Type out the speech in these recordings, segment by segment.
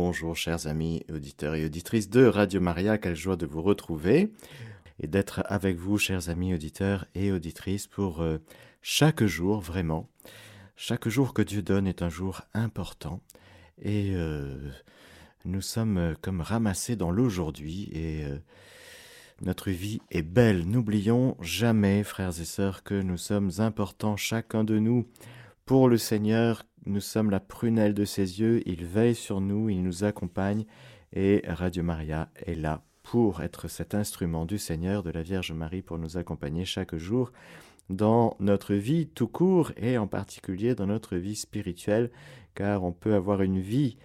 Bonjour chers amis auditeurs et auditrices de Radio Maria, quelle joie de vous retrouver et d'être avec vous chers amis auditeurs et auditrices pour euh, chaque jour vraiment. Chaque jour que Dieu donne est un jour important et euh, nous sommes euh, comme ramassés dans l'aujourd'hui et notre vie est belle. N'oublions jamais, frères et sœurs, que nous sommes importants, chacun de nous, pour le Seigneur. Nous sommes la prunelle de ses yeux, il veille sur nous, il nous accompagne, et Radio Maria est là pour être cet instrument du Seigneur, de la Vierge Marie, pour nous accompagner chaque jour dans notre vie tout court et en particulier dans notre vie spirituelle, car on peut avoir une vie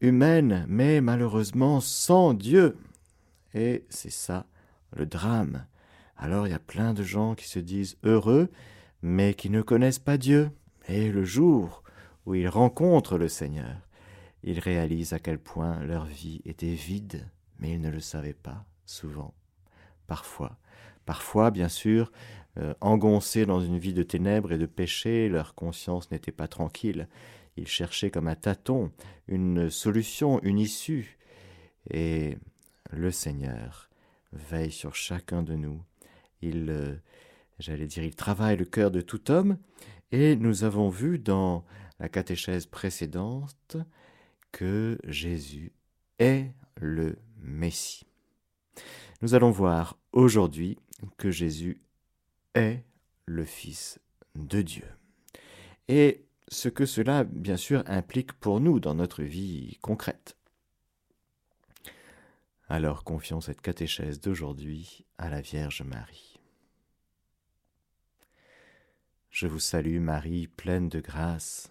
humaine, mais malheureusement sans Dieu. Et c'est ça le drame. Alors il y a plein de gens qui se disent heureux, mais qui ne connaissent pas Dieu. Et le jour où ils rencontrent le Seigneur, ils réalisent à quel point leur vie était vide, mais ils ne le savaient pas, souvent, parfois. Parfois, bien sûr, euh, engoncés dans une vie de ténèbres et de péché, leur conscience n'était pas tranquille. Ils cherchaient comme un tâton une solution, une issue. Et le Seigneur veille sur chacun de nous. Il, euh, j'allais dire, il travaille le cœur de tout homme. Et nous avons vu dans la catéchèse précédente que Jésus est le Messie. Nous allons voir aujourd'hui que Jésus est le Fils de Dieu. Et ce que cela, bien sûr, implique pour nous dans notre vie concrète. Alors confions cette catéchèse d'aujourd'hui à la Vierge Marie. Je vous salue Marie, pleine de grâce,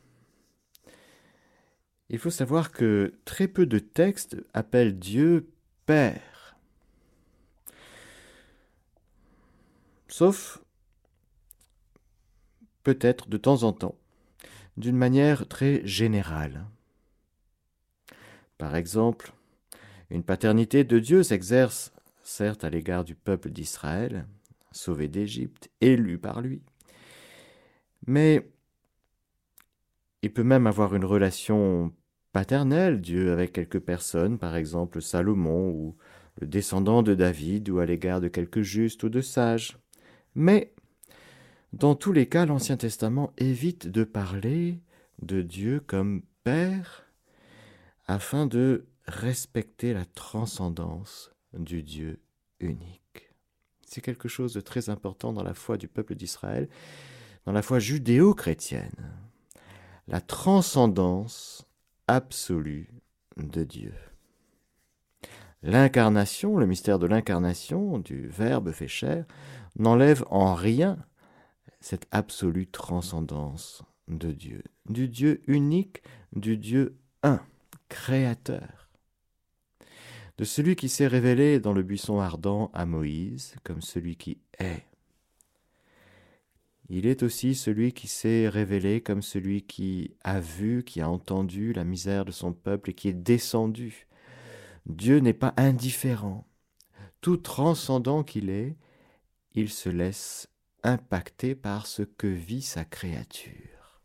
il faut savoir que très peu de textes appellent Dieu Père. Sauf peut-être de temps en temps, d'une manière très générale. Par exemple, une paternité de Dieu s'exerce certes à l'égard du peuple d'Israël, sauvé d'Égypte, élu par lui, mais il peut même avoir une relation paternelle, Dieu, avec quelques personnes, par exemple Salomon ou le descendant de David, ou à l'égard de quelques justes ou de sages. Mais, dans tous les cas, l'Ancien Testament évite de parler de Dieu comme Père afin de respecter la transcendance du Dieu unique. C'est quelque chose de très important dans la foi du peuple d'Israël, dans la foi judéo-chrétienne. La transcendance absolue de Dieu. L'incarnation, le mystère de l'incarnation du Verbe fait chair, n'enlève en rien cette absolue transcendance de Dieu, du Dieu unique, du Dieu un créateur, de celui qui s'est révélé dans le buisson ardent à Moïse comme celui qui est. Il est aussi celui qui s'est révélé comme celui qui a vu, qui a entendu la misère de son peuple et qui est descendu. Dieu n'est pas indifférent. Tout transcendant qu'il est, il se laisse impacter par ce que vit sa créature.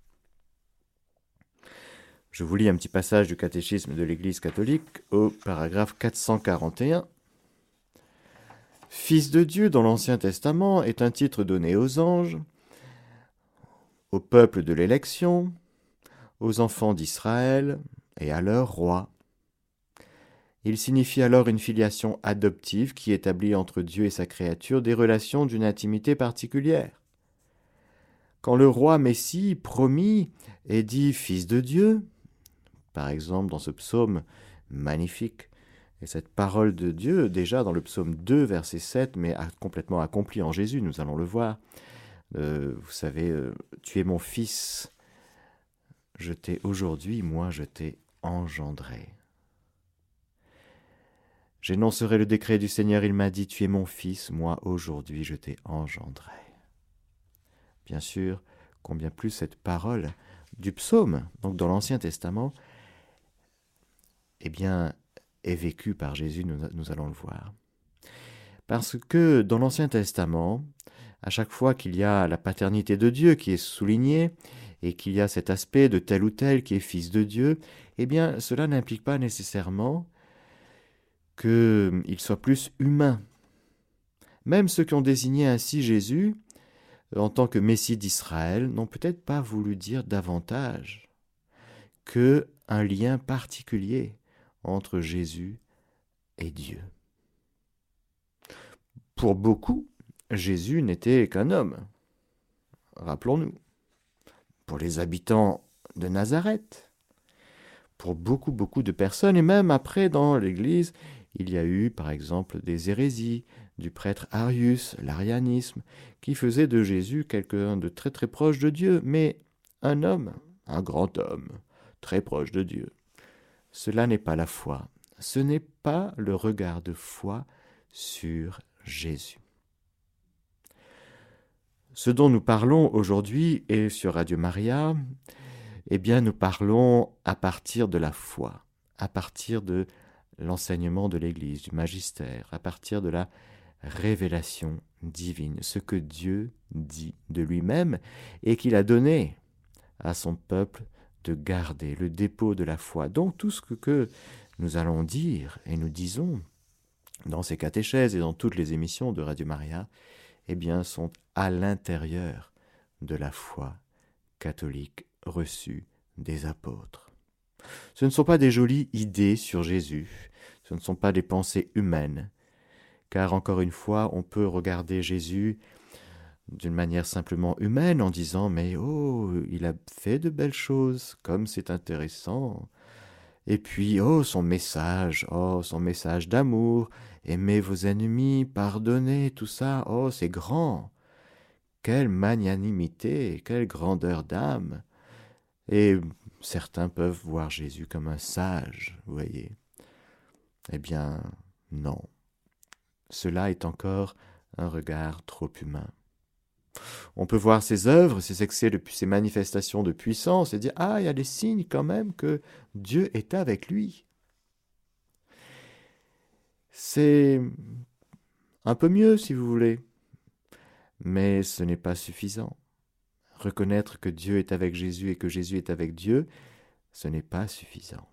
Je vous lis un petit passage du catéchisme de l'Église catholique au paragraphe 441. Fils de Dieu dans l'Ancien Testament est un titre donné aux anges, au peuple de l'élection, aux enfants d'Israël et à leur roi. Il signifie alors une filiation adoptive qui établit entre Dieu et sa créature des relations d'une intimité particulière. Quand le roi Messie promis est dit Fils de Dieu, par exemple, dans ce psaume magnifique. Et cette parole de Dieu, déjà dans le psaume 2, verset 7, mais complètement accomplie en Jésus, nous allons le voir. Euh, vous savez, euh, tu es mon fils, je t'ai aujourd'hui, moi je t'ai engendré. J'énoncerai le décret du Seigneur, il m'a dit, Tu es mon fils, moi aujourd'hui je t'ai engendré. Bien sûr, combien plus cette parole du psaume, donc dans l'Ancien Testament, eh bien, est vécue par Jésus, nous, nous allons le voir. Parce que dans l'Ancien Testament, à chaque fois qu'il y a la paternité de Dieu qui est soulignée, et qu'il y a cet aspect de tel ou tel qui est fils de Dieu, eh bien cela n'implique pas nécessairement qu'il soit plus humain. Même ceux qui ont désigné ainsi Jésus en tant que Messie d'Israël n'ont peut-être pas voulu dire davantage que un lien particulier entre Jésus et Dieu. Pour beaucoup, Jésus n'était qu'un homme. Rappelons-nous. Pour les habitants de Nazareth, pour beaucoup, beaucoup de personnes, et même après dans l'Église, il y a eu par exemple des hérésies du prêtre Arius, l'arianisme, qui faisait de Jésus quelqu'un de très très proche de Dieu, mais un homme, un grand homme, très proche de Dieu. Cela n'est pas la foi, ce n'est pas le regard de foi sur Jésus. Ce dont nous parlons aujourd'hui et sur Radio Maria, eh bien nous parlons à partir de la foi, à partir de l'enseignement de l'Église, du magistère, à partir de la révélation divine, ce que Dieu dit de lui-même et qu'il a donné à son peuple de garder, le dépôt de la foi. Donc tout ce que nous allons dire et nous disons dans ces catéchèses et dans toutes les émissions de Radio Maria, eh bien, sont à l'intérieur de la foi catholique reçue des apôtres. Ce ne sont pas des jolies idées sur Jésus, ce ne sont pas des pensées humaines, car encore une fois, on peut regarder Jésus d'une manière simplement humaine en disant mais oh, il a fait de belles choses, comme c'est intéressant. Et puis oh, son message, oh, son message d'amour, aimez vos ennemis, pardonnez, tout ça, oh, c'est grand. Quelle magnanimité, quelle grandeur d'âme. Et certains peuvent voir Jésus comme un sage, vous voyez. Eh bien, non. Cela est encore un regard trop humain. On peut voir ses œuvres, ses excès, ses manifestations de puissance et dire Ah, il y a des signes quand même que Dieu est avec lui. C'est un peu mieux si vous voulez, mais ce n'est pas suffisant. Reconnaître que Dieu est avec Jésus et que Jésus est avec Dieu, ce n'est pas suffisant.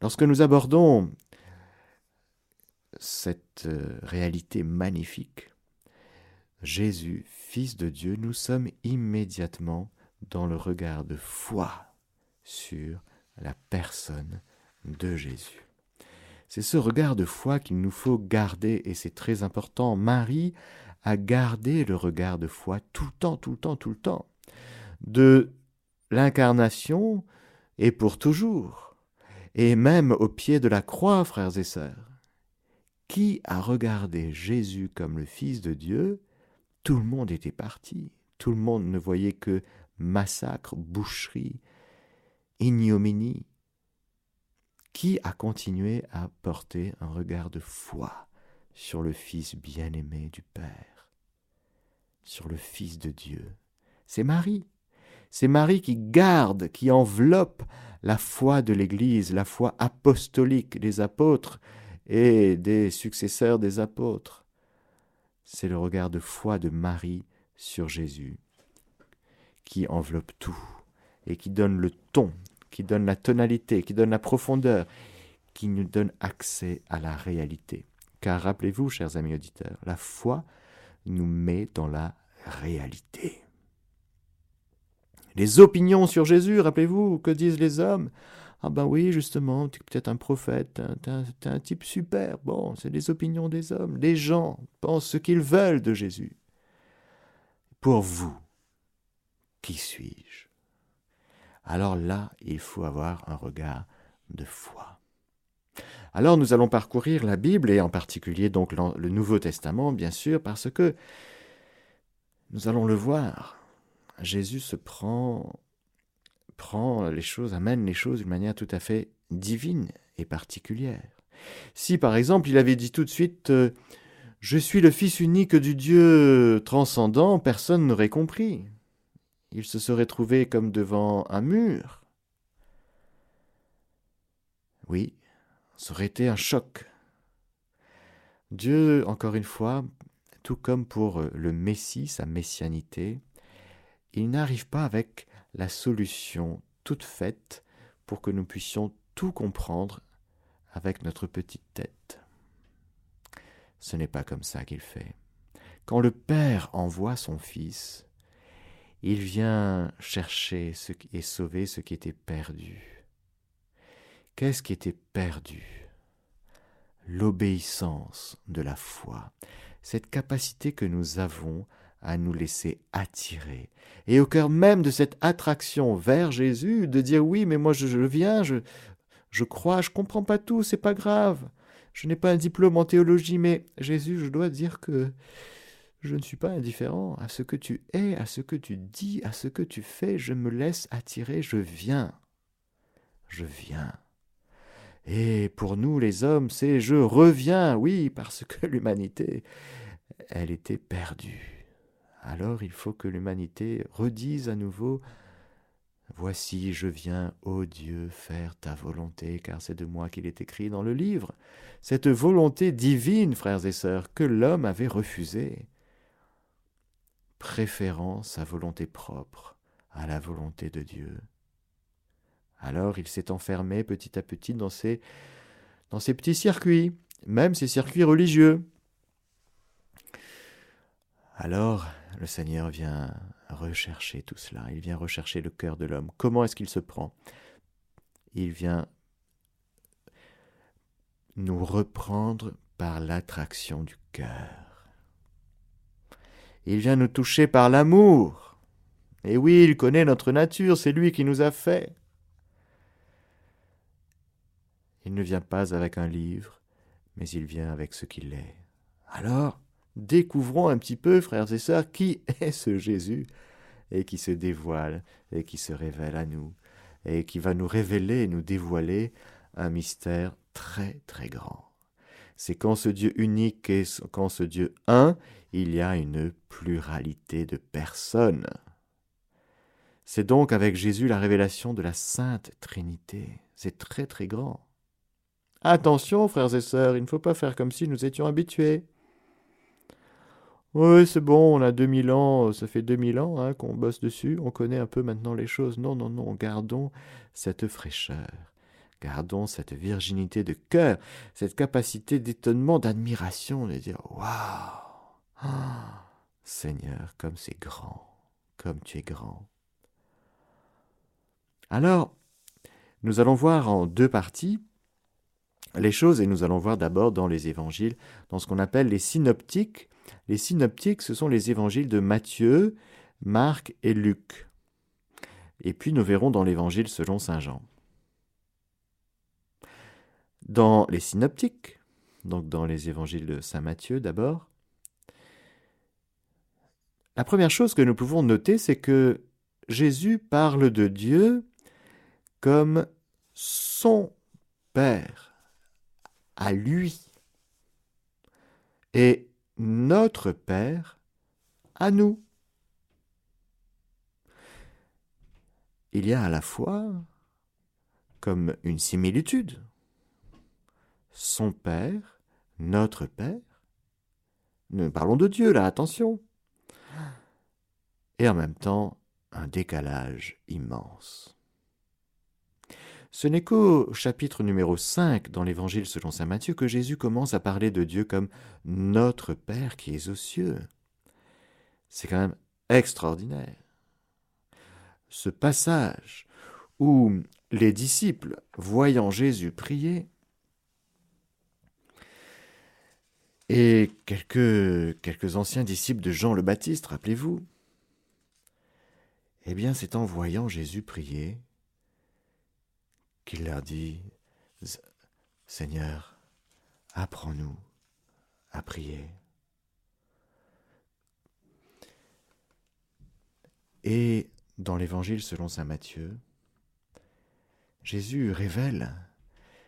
Lorsque nous abordons cette euh, réalité magnifique, Jésus, Fils de Dieu, nous sommes immédiatement dans le regard de foi sur la personne de Jésus. C'est ce regard de foi qu'il nous faut garder et c'est très important. Marie a gardé le regard de foi tout le temps, tout le temps, tout le temps. De l'incarnation et pour toujours. Et même au pied de la croix, frères et sœurs. Qui a regardé Jésus comme le Fils de Dieu tout le monde était parti. Tout le monde ne voyait que massacre, boucherie, ignominie. Qui a continué à porter un regard de foi sur le Fils bien-aimé du Père, sur le Fils de Dieu? C'est Marie. C'est Marie qui garde, qui enveloppe la foi de l'Église, la foi apostolique des apôtres et des successeurs des apôtres c'est le regard de foi de Marie sur Jésus qui enveloppe tout et qui donne le ton, qui donne la tonalité, qui donne la profondeur, qui nous donne accès à la réalité. Car rappelez-vous, chers amis auditeurs, la foi nous met dans la réalité. Les opinions sur Jésus, rappelez-vous, que disent les hommes? Ah ben oui, justement, tu es peut-être un prophète, tu es, un type super. Bon, c'est les opinions des hommes. Les gens pensent ce qu'ils veulent de Jésus. Pour vous, qui suis-je? Alors là, il faut avoir un regard de foi. Alors nous allons parcourir la Bible et en particulier donc le Nouveau Testament, bien sûr, parce que nous allons le voir. Jésus se prend prend les choses, amène les choses d'une manière tout à fait divine et particulière. Si par exemple il avait dit tout de suite euh, Je suis le Fils unique du Dieu transcendant, personne n'aurait compris. Il se serait trouvé comme devant un mur. Oui, ça aurait été un choc. Dieu, encore une fois, tout comme pour le Messie, sa messianité, il n'arrive pas avec la solution toute faite pour que nous puissions tout comprendre avec notre petite tête. Ce n'est pas comme ça qu'il fait. Quand le Père envoie son Fils, il vient chercher et sauver ce qui était perdu. Qu'est-ce qui était perdu? L'obéissance de la foi, cette capacité que nous avons à nous laisser attirer. Et au cœur même de cette attraction vers Jésus, de dire oui, mais moi je, viens, je, je crois, je comprends pas tout, c'est pas grave. Je n'ai pas un diplôme en théologie, mais Jésus, je dois dire que je ne suis pas indifférent à ce que tu es, à ce que tu dis, à ce que tu fais. Je me laisse attirer, je viens. Je viens. Et pour nous, les hommes, c'est je reviens, oui, parce que l'humanité, elle était perdue. Alors il faut que l'humanité redise à nouveau Voici, je viens, ô Dieu, faire ta volonté, car c'est de moi qu'il est écrit dans le livre. Cette volonté divine, frères et sœurs, que l'homme avait refusée, préférant sa volonté propre à la volonté de Dieu. Alors il s'est enfermé petit à petit dans ses, dans ses petits circuits, même ses circuits religieux. Alors le Seigneur vient rechercher tout cela, il vient rechercher le cœur de l'homme. Comment est-ce qu'il se prend? Il vient nous reprendre par l'attraction du cœur. Il vient nous toucher par l'amour. Et oui, il connaît notre nature, c'est lui qui nous a fait. Il ne vient pas avec un livre, mais il vient avec ce qu'il est. Alors, découvrons un petit peu, frères et sœurs, qui est ce Jésus et qui se dévoile et qui se révèle à nous et qui va nous révéler et nous dévoiler un mystère très très grand. C'est quand ce Dieu unique et quand ce Dieu un, il y a une pluralité de personnes. C'est donc avec Jésus la révélation de la Sainte Trinité. C'est très très grand. Attention, frères et sœurs, il ne faut pas faire comme si nous étions habitués. Oui, c'est bon, on a 2000 ans, ça fait 2000 ans hein, qu'on bosse dessus, on connaît un peu maintenant les choses. Non, non, non, gardons cette fraîcheur, gardons cette virginité de cœur, cette capacité d'étonnement, d'admiration, de dire Waouh Seigneur, comme c'est grand, comme tu es grand. Alors, nous allons voir en deux parties les choses et nous allons voir d'abord dans les évangiles, dans ce qu'on appelle les synoptiques, les synoptiques, ce sont les évangiles de Matthieu, Marc et Luc. Et puis nous verrons dans l'évangile selon Saint Jean. Dans les synoptiques, donc dans les évangiles de Saint Matthieu d'abord, la première chose que nous pouvons noter, c'est que Jésus parle de Dieu comme son Père, à lui. Et notre Père à nous. Il y a à la fois comme une similitude. Son Père, notre Père. Nous parlons de Dieu là, attention. Et en même temps, un décalage immense. Ce n'est qu'au chapitre numéro 5 dans l'Évangile selon Saint Matthieu que Jésus commence à parler de Dieu comme notre Père qui est aux cieux. C'est quand même extraordinaire. Ce passage où les disciples, voyant Jésus prier, et quelques, quelques anciens disciples de Jean le Baptiste, rappelez-vous, eh bien c'est en voyant Jésus prier qu'il leur dit, Seigneur, apprends-nous à prier. Et dans l'Évangile selon Saint Matthieu, Jésus révèle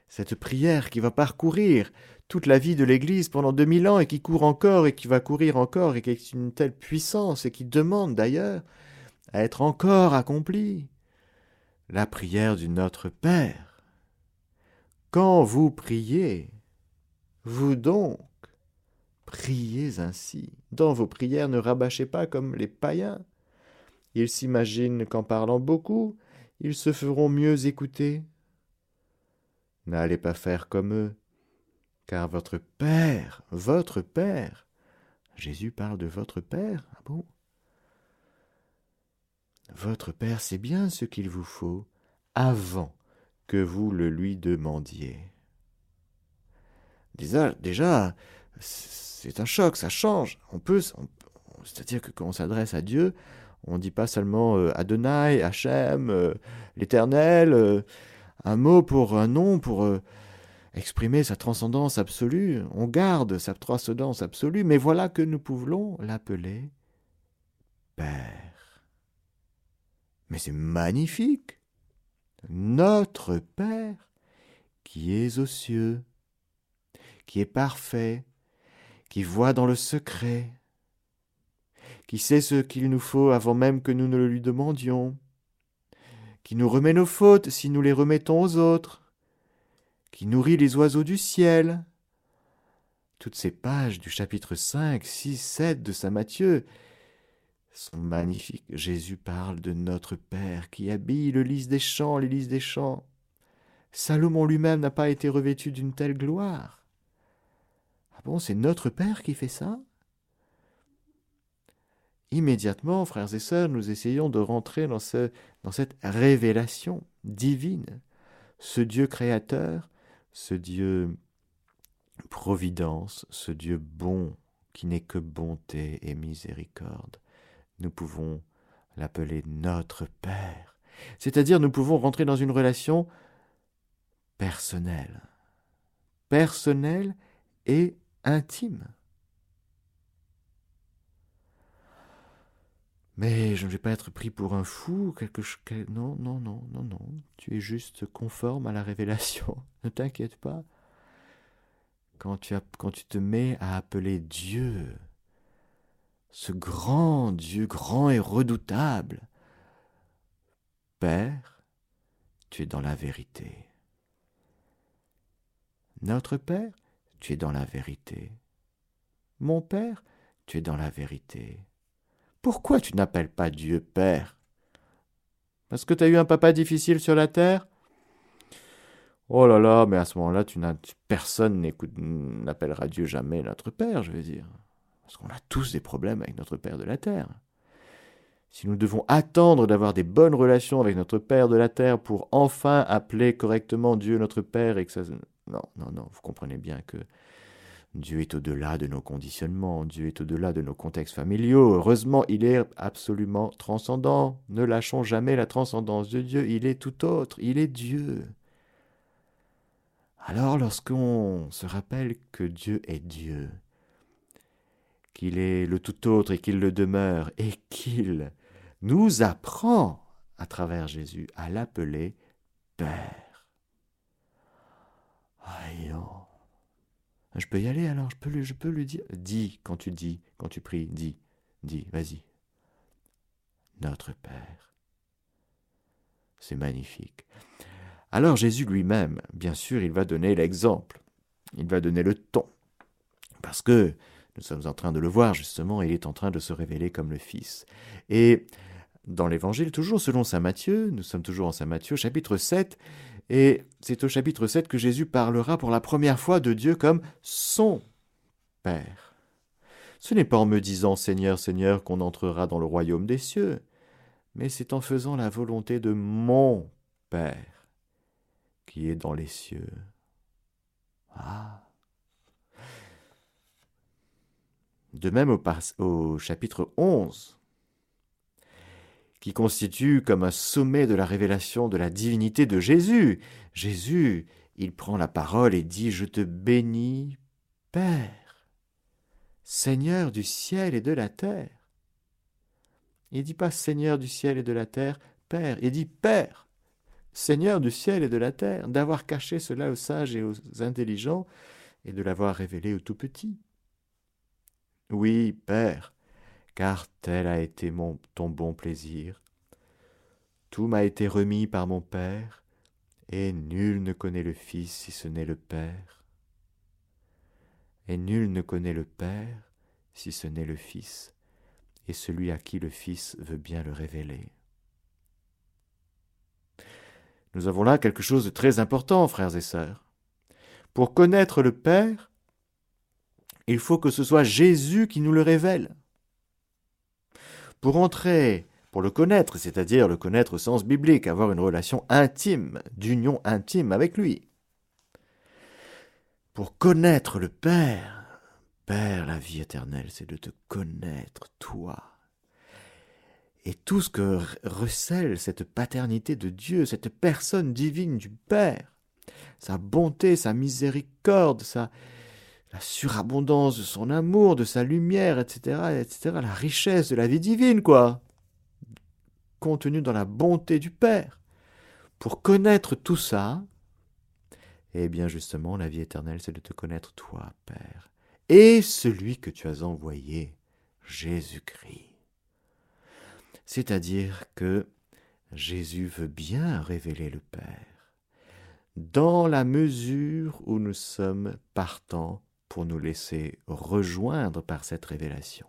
Cette prière qui va parcourir toute la vie de l'Église pendant 2000 ans et qui court encore et qui va courir encore et qui est une telle puissance et qui demande d'ailleurs à être encore accomplie. La prière du Notre Père. Quand vous priez, vous donc, priez ainsi. Dans vos prières, ne rabâchez pas comme les païens. Ils s'imaginent qu'en parlant beaucoup, ils se feront mieux écouter. N'allez pas faire comme eux, car votre Père, votre Père, Jésus parle de votre Père, ah bon? Votre Père sait bien ce qu'il vous faut avant que vous le lui demandiez. Déjà, déjà c'est un choc, ça change. On peut, c'est-à-dire que quand on s'adresse à Dieu, on ne dit pas seulement euh, Adonai, Hachem, euh, l'Éternel, euh, un mot pour un nom pour exprimer sa transcendance absolue. On garde sa transcendance absolue, mais voilà que nous pouvons l'appeler Père. Mais c'est magnifique. Notre Père qui est aux cieux, qui est parfait, qui voit dans le secret, qui sait ce qu'il nous faut avant même que nous ne le lui demandions, qui nous remet nos fautes si nous les remettons aux autres, qui nourrit les oiseaux du ciel. Toutes ces pages du chapitre 5, 6, 7 de Saint Matthieu sont magnifiques. Jésus parle de notre Père qui habille le lys des champs, les lys des champs. Salomon lui-même n'a pas été revêtu d'une telle gloire. Ah bon, c'est notre Père qui fait ça? Immédiatement, frères et sœurs, nous essayons de rentrer dans, ce, dans cette révélation divine. Ce Dieu créateur, ce Dieu providence, ce Dieu bon qui n'est que bonté et miséricorde. Nous pouvons l'appeler notre Père. C'est-à-dire nous pouvons rentrer dans une relation personnelle. Personnelle et intime. Mais je ne vais pas être pris pour un fou, quelque chose. Non, non, non, non, non. Tu es juste conforme à la révélation. ne t'inquiète pas. Quand tu, as, quand tu te mets à appeler Dieu, ce grand Dieu, grand et redoutable, Père, tu es dans la vérité. Notre Père, tu es dans la vérité. Mon Père, tu es dans la vérité. Pourquoi tu n'appelles pas Dieu Père? Parce que tu as eu un papa difficile sur la terre? Oh là là, mais à ce moment-là, personne n'appellera Dieu jamais notre Père, je veux dire. Parce qu'on a tous des problèmes avec notre Père de la terre. Si nous devons attendre d'avoir des bonnes relations avec notre Père de la terre pour enfin appeler correctement Dieu notre Père et que ça... Non, non, non, vous comprenez bien que Dieu est au-delà de nos conditionnements, Dieu est au-delà de nos contextes familiaux. Heureusement, il est absolument transcendant. Ne lâchons jamais la transcendance de Dieu, il est tout autre, il est Dieu. Alors lorsqu'on se rappelle que Dieu est Dieu, qu'il est le tout autre et qu'il le demeure, et qu'il nous apprend à travers Jésus à l'appeler Père. Aïe, je peux y aller alors, je peux lui, je peux lui dire? Dis quand tu dis, quand tu pries, dis, dis, vas-y. Notre Père. C'est magnifique. Alors Jésus lui-même, bien sûr, il va donner l'exemple. Il va donner le ton. Parce que nous sommes en train de le voir, justement, il est en train de se révéler comme le Fils. Et dans l'Évangile, toujours selon Saint Matthieu, nous sommes toujours en Saint Matthieu, chapitre 7, et c'est au chapitre 7 que Jésus parlera pour la première fois de Dieu comme son Père. Ce n'est pas en me disant Seigneur, Seigneur qu'on entrera dans le royaume des cieux, mais c'est en faisant la volonté de mon Père qui est dans les cieux. Ah. De même au, chapitre 11, qui constitue comme un sommet de la révélation de la divinité de Jésus. Jésus, il prend la parole et dit Je te bénis, Père, Seigneur du ciel et de la terre. Il dit pas Seigneur du ciel et de la terre, Père, il dit Père, Seigneur du ciel et de la terre, d'avoir caché cela aux sages et aux intelligents, et de l'avoir révélé aux tout petits. Oui, Père, car tel a été ton bon plaisir. Tout m'a été remis par mon Père, et nul ne connaît le Fils si ce n'est le Père. Et nul ne connaît le Père si ce n'est le Fils, et celui à qui le Fils veut bien le révéler. Nous avons là quelque chose de très important, frères et sœurs. Pour connaître le Père, il faut que ce soit Jésus qui nous le révèle. Pour entrer, pour le connaître, c'est-à-dire le connaître au sens biblique, avoir une relation intime, d'union intime avec lui. Pour connaître le Père, Père, la vie éternelle, c'est de te connaître, toi. Et tout ce que recèle cette paternité de Dieu, cette personne divine du Père, sa bonté, sa miséricorde, sa, la surabondance de son amour, de sa lumière, etc., etc., la richesse de la vie divine, quoi, contenue dans la bonté du Père. Pour connaître tout ça, eh bien justement, la vie éternelle, c'est de te connaître toi, Père, et celui que tu as envoyé, Jésus-Christ. C'est-à-dire que Jésus veut bien révéler le Père, dans la mesure où nous sommes partants pour nous laisser rejoindre par cette révélation.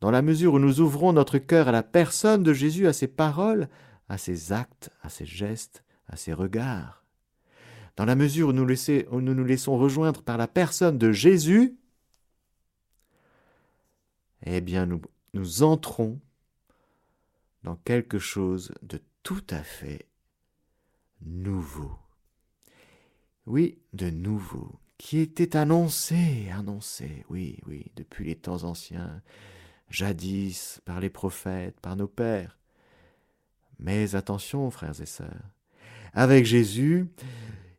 Dans la mesure où nous ouvrons notre cœur à la personne de Jésus, à ses paroles, à ses actes, à ses gestes, à ses regards. Dans la mesure où nous, nous laissons rejoindre par la personne de Jésus, eh bien nous entrons dans quelque chose de tout à fait nouveau. Oui, de nouveau, qui était annoncé, annoncé, oui, oui, depuis les temps anciens, jadis par les prophètes, par nos pères. Mais attention, frères et sœurs, avec Jésus,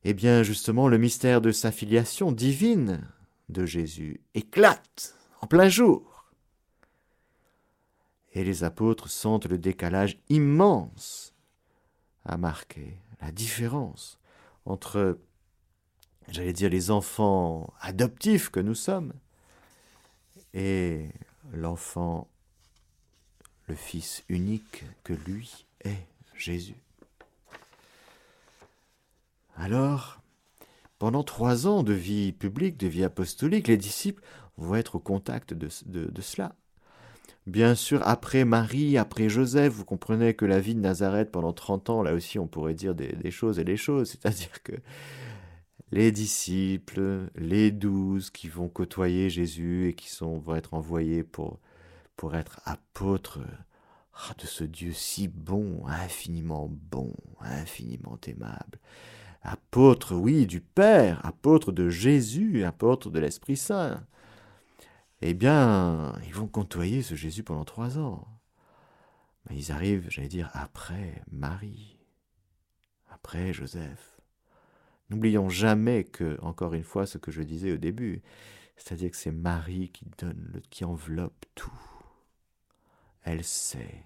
eh bien justement le mystère de sa filiation divine de Jésus éclate en plein jour et les apôtres sentent le décalage immense à marquer, la différence entre, j'allais dire, les enfants adoptifs que nous sommes et l'enfant, le Fils unique que lui est, Jésus. Alors, pendant trois ans de vie publique, de vie apostolique, les disciples vont être au contact de, cela. Bien sûr, après Marie, après Joseph, vous comprenez que la vie de Nazareth pendant 30 ans, là aussi on pourrait dire des, choses et des choses, c'est-à-dire que les disciples, les douze qui vont côtoyer Jésus et qui sont, vont être envoyés pour, être apôtres ah, de ce Dieu si bon, infiniment bon, infiniment aimable. Apôtres, oui, du Père, apôtres de Jésus, apôtres de l'Esprit Saint eh bien, ils vont côtoyer ce Jésus pendant trois ans. Mais ils arrivent, j'allais dire, après Marie, après Joseph. N'oublions jamais que, encore une fois, ce que je disais au début, c'est-à-dire que c'est Marie qui donne, qui enveloppe tout. Elle sait,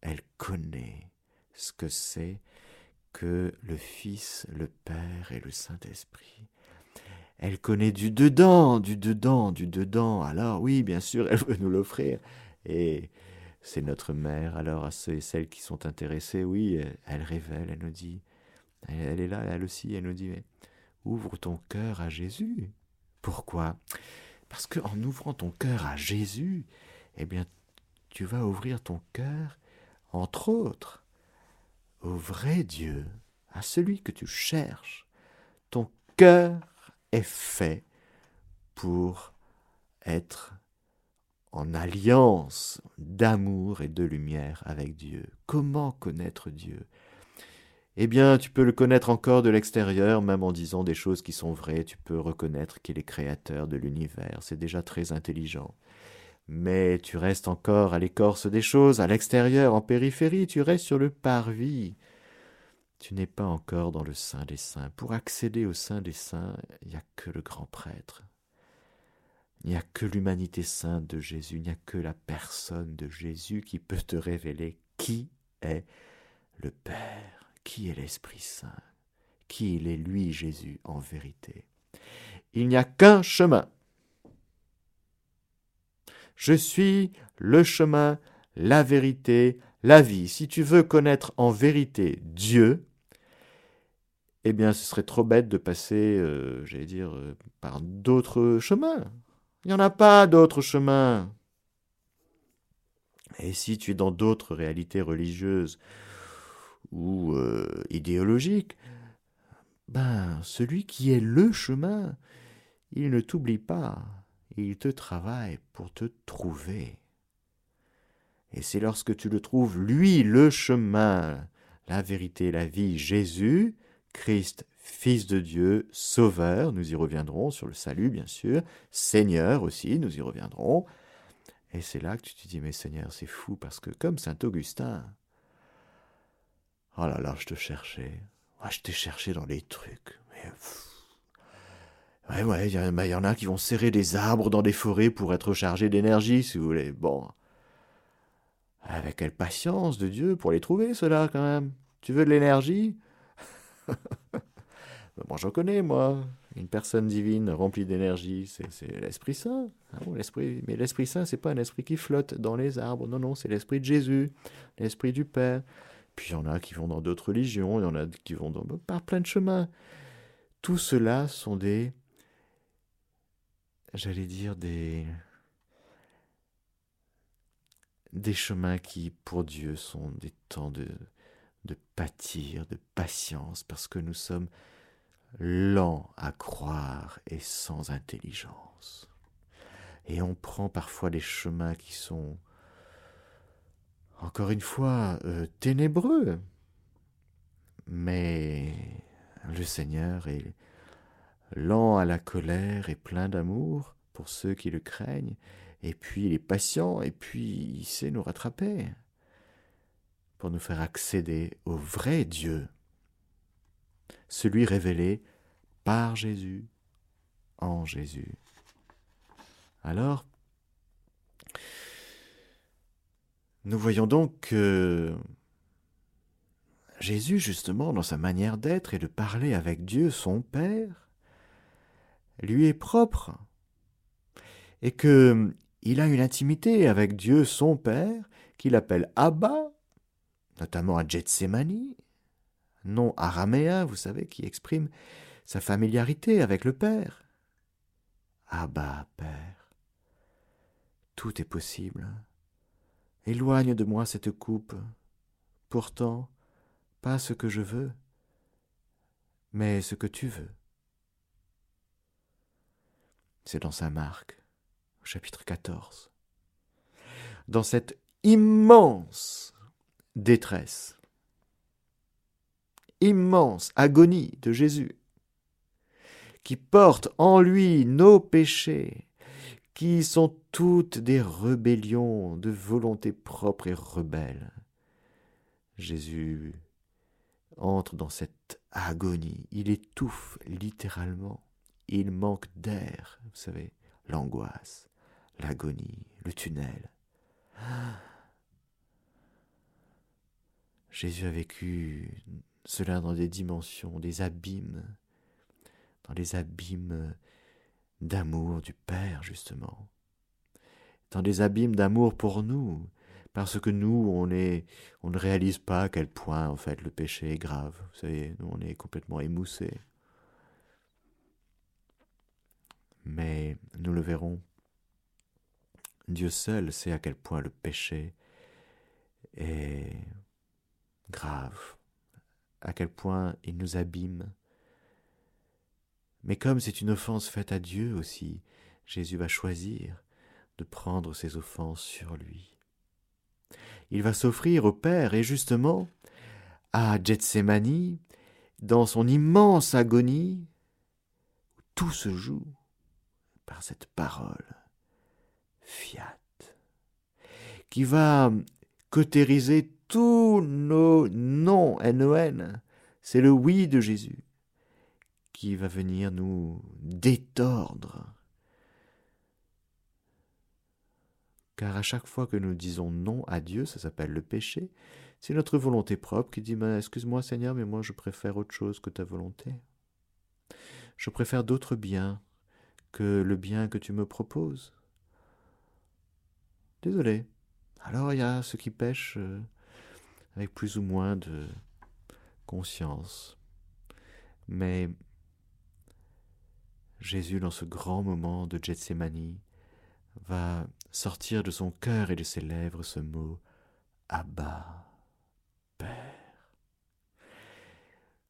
elle connaît ce que c'est que le Fils, le Père et le Saint-Esprit. Elle connaît du dedans, du dedans, du dedans. Alors oui, bien sûr, elle veut nous l'offrir. Et c'est notre mère. Alors à ceux et celles qui sont intéressés, oui, elle révèle, elle nous dit, elle est là, elle aussi, elle nous dit, ouvre ton cœur à Jésus. Pourquoi? Parce qu'en ouvrant ton cœur à Jésus, eh bien, tu vas ouvrir ton cœur, entre autres, au vrai Dieu, à celui que tu cherches. Ton cœur est fait pour être en alliance d'amour et de lumière avec Dieu. Comment connaître Dieu? Eh bien, tu peux le connaître encore de l'extérieur, même en disant des choses qui sont vraies, tu peux reconnaître qu'il est créateur de l'univers, c'est déjà très intelligent. Mais tu restes encore à l'écorce des choses, à l'extérieur, en périphérie, tu restes sur le parvis, tu n'es pas encore dans le sein des saints. Pour accéder au sein des saints, il n'y a que le grand prêtre. Il n'y a que l'humanité sainte de Jésus, il n'y a que la personne de Jésus qui peut te révéler qui est le Père, qui est l'Esprit Saint, qui il est lui Jésus en vérité? Il n'y a qu'un chemin. Je suis le chemin, la vérité, la vie. Si tu veux connaître en vérité Dieu, eh bien ce serait trop bête de passer, euh, j'allais dire, euh, par d'autres chemins. Il n'y en a pas d'autres chemins. Et si tu es dans d'autres réalités religieuses ou euh, idéologiques, ben celui qui est le chemin, il ne t'oublie pas, il te travaille pour te trouver. Et c'est lorsque tu le trouves, lui, le chemin, la vérité, la vie, Jésus, Christ, Fils de Dieu, Sauveur, nous y reviendrons sur le salut, bien sûr, Seigneur aussi, nous y reviendrons. Et c'est là que tu te dis, mais Seigneur, c'est fou, parce que comme Saint Augustin, oh là là, je te cherchais, je t'ai cherché dans les trucs, mais... Ouais, il y, y, en a qui vont serrer des arbres dans des forêts pour être chargés d'énergie, si vous voulez. Bon. Avec quelle patience de Dieu pour les trouver, ceux-là, quand même. Tu veux de l'énergie? Moi, j'en connais, moi. Une personne divine remplie d'énergie, c'est l'Esprit Saint. Ah mais l'Esprit Saint, c'est pas un esprit qui flotte dans les arbres. Non, non, c'est l'Esprit de Jésus, l'Esprit du Père. Puis il y en a qui vont dans d'autres religions, il y en a qui vont dans, par plein de chemins. Tout cela sont des j'allais dire, des, des chemins qui, pour Dieu, sont des temps de, de pâtir, de patience, parce que nous sommes lents à croire et sans intelligence. Et on prend parfois des chemins qui sont, encore une fois, euh, ténébreux. Mais le Seigneur est lent à la colère et plein d'amour pour ceux qui le craignent, et puis il est patient, et puis il sait nous rattraper pour nous faire accéder au vrai Dieu, celui révélé par Jésus, en Jésus. Alors, nous voyons donc que Jésus, justement, dans sa manière d'être et de parler avec Dieu, son Père, lui est propre et que il a une intimité avec Dieu son Père qu'il appelle Abba, notamment à Gethsemane, nom araméen, vous savez, qui exprime sa familiarité avec le Père. Abba, Père, tout est possible. Éloigne de moi cette coupe. Pourtant, pas ce que je veux, mais ce que tu veux. C'est dans Saint Marc, chapitre 14. Dans cette immense détresse, immense agonie de Jésus, qui porte en lui nos péchés, qui sont toutes des rébellions de volonté propre et rebelle. Jésus entre dans cette agonie, il étouffe littéralement il manque d'air, vous savez, l'angoisse, l'agonie, le tunnel. Jésus a vécu cela dans des dimensions, des abîmes, dans les abîmes d'amour du Père, justement, dans des abîmes d'amour pour nous, parce que nous, on, ne réalise pas à quel point, en fait, le péché est grave. Vous savez, nous, on est complètement émoussés. Mais nous le verrons, Dieu seul sait à quel point le péché est grave, à quel point il nous abîme. Mais comme c'est une offense faite à Dieu aussi, Jésus va choisir de prendre ses offenses sur lui. Il va s'offrir au Père et justement à Gethsemane, dans son immense agonie, tout se joue, par cette parole, fiat, qui va cautériser tous nos non, N-O-N. C'est le oui de Jésus qui va venir nous détordre. Car à chaque fois que nous disons non à Dieu, ça s'appelle le péché, C'est notre volonté propre qui dit Excuse-moi Seigneur, mais moi je préfère autre chose que ta volonté. Je préfère d'autres biens que le bien que tu me proposes. Désolé. Alors il y a ceux qui pêchent euh, avec plus ou moins de conscience. Mais Jésus, dans ce grand moment de Gethsemane, va sortir de son cœur et de ses lèvres ce mot Abba, Père.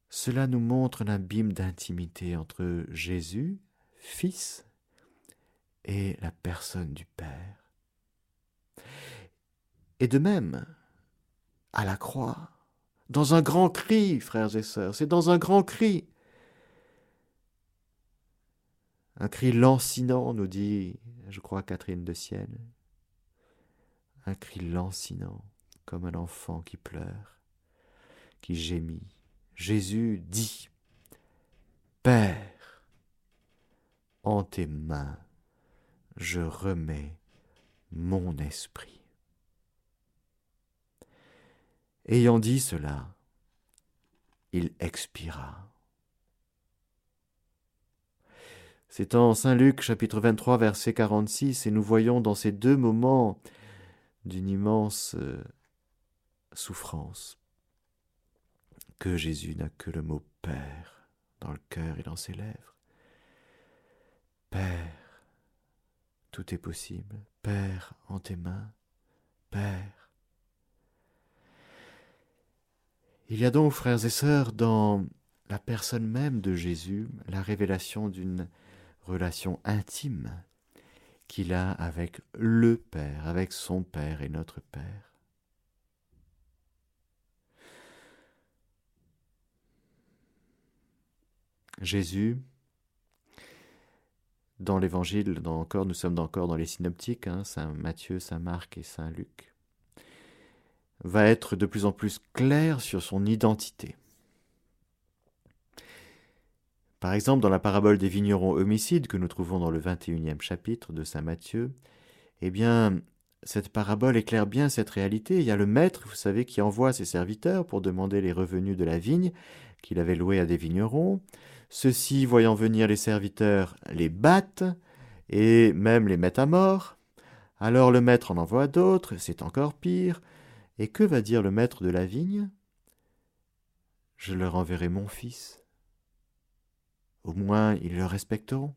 Cela nous montre l'abîme d'intimité entre Jésus, Fils, et la personne du Père. Et de même, à la croix, dans un grand cri, frères et sœurs, c'est dans un grand cri. Un cri lancinant, nous dit, je crois, Catherine de Sienne. Un cri lancinant, comme un enfant qui pleure, qui gémit. Jésus dit, Père, en tes mains, je remets mon esprit. Ayant dit cela, il expira. C'est en Saint Luc chapitre 23 verset 46 et nous voyons dans ces deux moments d'une immense euh, souffrance que Jésus n'a que le mot Père dans le cœur et dans ses lèvres. Père, tout est possible. Père, en tes mains. Père. Il y a donc, frères et sœurs, dans la personne même de Jésus, la révélation d'une relation intime qu'il a avec le Père, avec son Père et notre Père. Jésus, dans l'Évangile, encore, nous sommes encore dans les synoptiques, hein, Saint Matthieu, Saint Marc et Saint Luc va être de plus en plus clair sur son identité. Par exemple, dans la parabole des vignerons homicides que nous trouvons dans le 21e chapitre de Saint Matthieu, eh bien, cette parabole éclaire bien cette réalité. Il y a le maître, vous savez, qui envoie ses serviteurs pour demander les revenus de la vigne qu'il avait louée à des vignerons. Ceux-ci, voyant venir les serviteurs, les battent et même les mettent à mort. Alors le maître en envoie d'autres, c'est encore pire. Et que va dire le maître de la vigne? Je leur enverrai mon fils. Au moins ils le respecteront.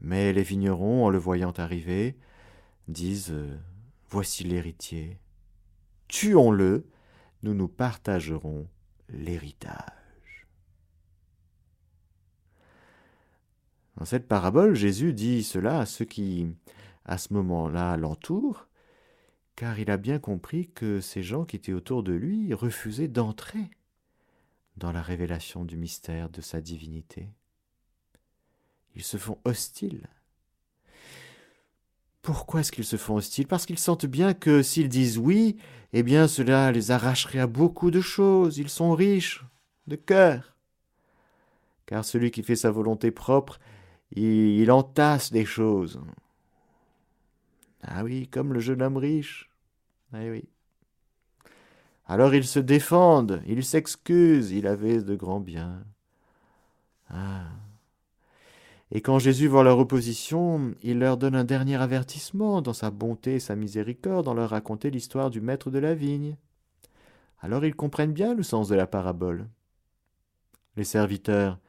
Mais les vignerons, en le voyant arriver, disent Voici l'héritier. Tuons-le, nous nous partagerons l'héritage. Dans cette parabole, Jésus dit cela à ceux qui, à ce moment-là, l'entourent, car il a bien compris que ces gens qui étaient autour de lui refusaient d'entrer dans la révélation du mystère de sa divinité. Ils se font hostiles. Pourquoi est-ce qu'ils se font hostiles? Parce qu'ils sentent bien que s'ils disent oui, eh bien cela les arracherait à beaucoup de choses. Ils sont riches de cœur. Car celui qui fait sa volonté propre, il, entasse des choses. Ah oui, comme le jeune homme riche. Eh oui. Alors ils se défendent, ils s'excusent, il avait de grands biens. Ah. Et quand Jésus voit leur opposition, il leur donne un dernier avertissement dans sa bonté et sa miséricorde en leur racontant l'histoire du maître de la vigne. Alors ils comprennent bien le sens de la parabole. Les serviteurs,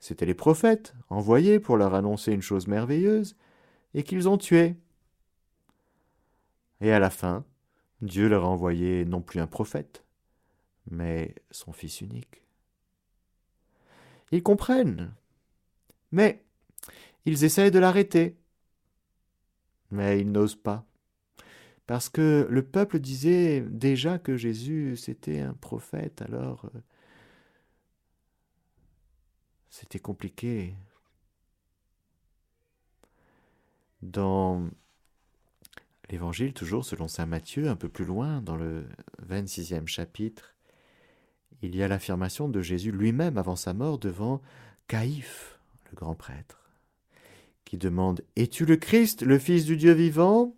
c'étaient les prophètes envoyés pour leur annoncer une chose merveilleuse, et qu'ils ont tués. Et à la fin, Dieu leur a envoyé non plus un prophète, mais son Fils unique. Ils comprennent, mais ils essayent de l'arrêter, mais ils n'osent pas, parce que le peuple disait déjà que Jésus c'était un prophète, alors euh, c'était compliqué. Dans L'Évangile, toujours selon Saint Matthieu, un peu plus loin, dans le 26e chapitre, il y a l'affirmation de Jésus lui-même avant sa mort devant Caïphe, le grand prêtre, qui demande Es-tu le Christ, le Fils du Dieu vivant?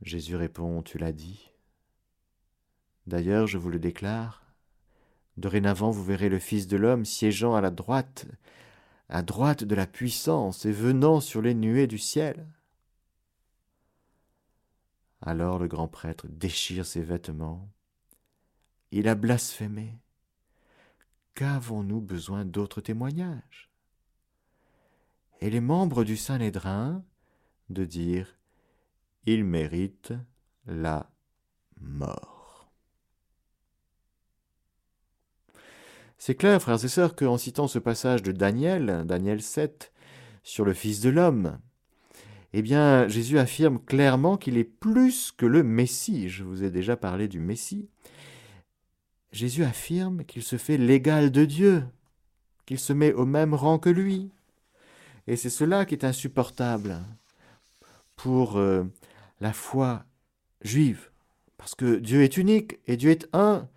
Jésus répond, Tu l'as dit. D'ailleurs, je vous le déclare, dorénavant vous verrez le Fils de l'homme siégeant à la droite, à droite de la puissance et venant sur les nuées du ciel. Alors le grand prêtre déchire ses vêtements. Il a blasphémé. Qu'avons-nous besoin d'autres témoignages? Et les membres du Saint-Nédrin de dire Il mérite la mort. C'est clair, frères et sœurs, qu'en citant ce passage de Daniel, Daniel 7, sur le Fils de l'homme, eh bien, Jésus affirme clairement qu'il est plus que le Messie. Je vous ai déjà parlé du Messie. Jésus affirme qu'il se fait l'égal de Dieu, qu'il se met au même rang que lui. Et c'est cela qui est insupportable pour euh, la foi juive, parce que Dieu est unique et Dieu est un.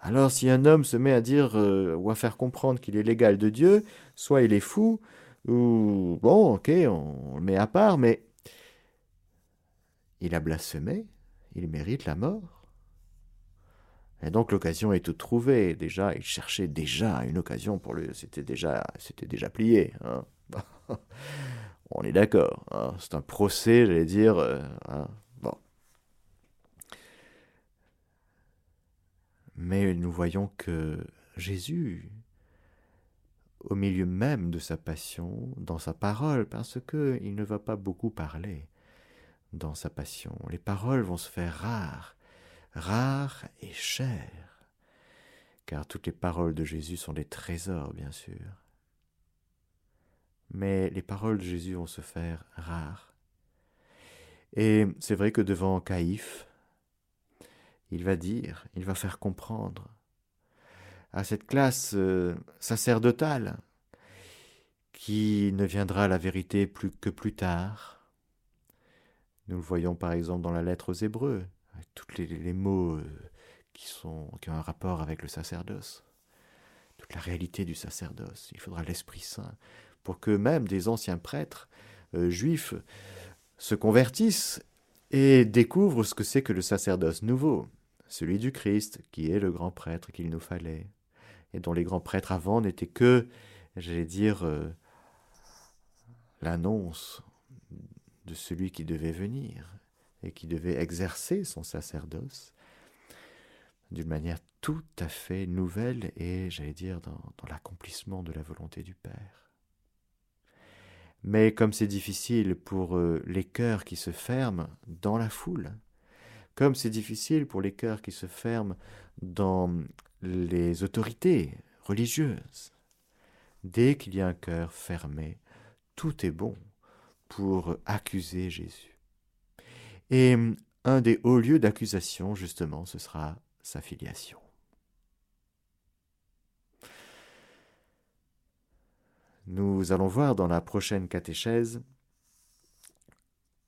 Alors si un homme se met à dire euh, ou à faire comprendre qu'il est l'égal de Dieu, soit il est fou, ou bon, ok, on le met à part, mais il a blasphémé, il mérite la mort. Et donc l'occasion est toute trouvée. Déjà, il cherchait déjà une occasion pour lui. C'était déjà, c'était déjà plié. Hein. on est d'accord. Hein. C'est un procès, j'allais dire. Euh, hein. Bon. Mais nous voyons que Jésus au milieu même de sa passion, dans sa parole, parce que il ne va pas beaucoup parler dans sa passion. Les paroles vont se faire rares, rares et chères, car toutes les paroles de Jésus sont des trésors, bien sûr. Mais les paroles de Jésus vont se faire rares. Et c'est vrai que devant Caïphe, il va dire, il va faire comprendre à cette classe euh, sacerdotale qui ne viendra à la vérité plus que plus tard. Nous le voyons par exemple dans la lettre aux Hébreux, avec tous les, mots euh, qui, ont un rapport avec le sacerdoce, toute la réalité du sacerdoce. Il faudra l'Esprit Saint pour que même des anciens prêtres euh, juifs se convertissent et découvrent ce que c'est que le sacerdoce nouveau, celui du Christ, qui est le grand prêtre qu'il nous fallait et dont les grands prêtres avant n'étaient que, j'allais dire, euh, l'annonce de celui qui devait venir et qui devait exercer son sacerdoce d'une manière tout à fait nouvelle et, j'allais dire, dans, dans l'accomplissement de la volonté du Père. Mais comme c'est difficile pour euh, les cœurs qui se ferment dans la foule, comme c'est difficile pour les cœurs qui se ferment dans les autorités religieuses. Dès qu'il y a un cœur fermé, tout est bon pour accuser Jésus. Et un des hauts lieux d'accusation, justement, ce sera sa filiation. Nous allons voir dans la prochaine catéchèse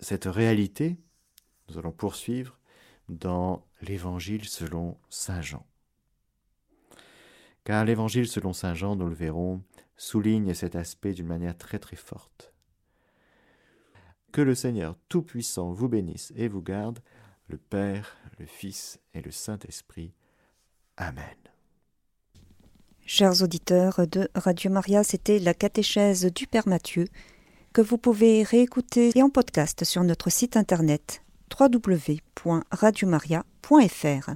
cette réalité, nous allons poursuivre dans l'Évangile selon Saint Jean car l'évangile selon Saint Jean, nous le verrons, souligne cet aspect d'une manière très très forte. Que le Seigneur Tout-Puissant vous bénisse et vous garde, le Père, le Fils et le Saint-Esprit. Amen. Chers auditeurs de Radio Maria, c'était la catéchèse du Père Mathieu que vous pouvez réécouter et en podcast sur notre site internet www.radiomaria.fr.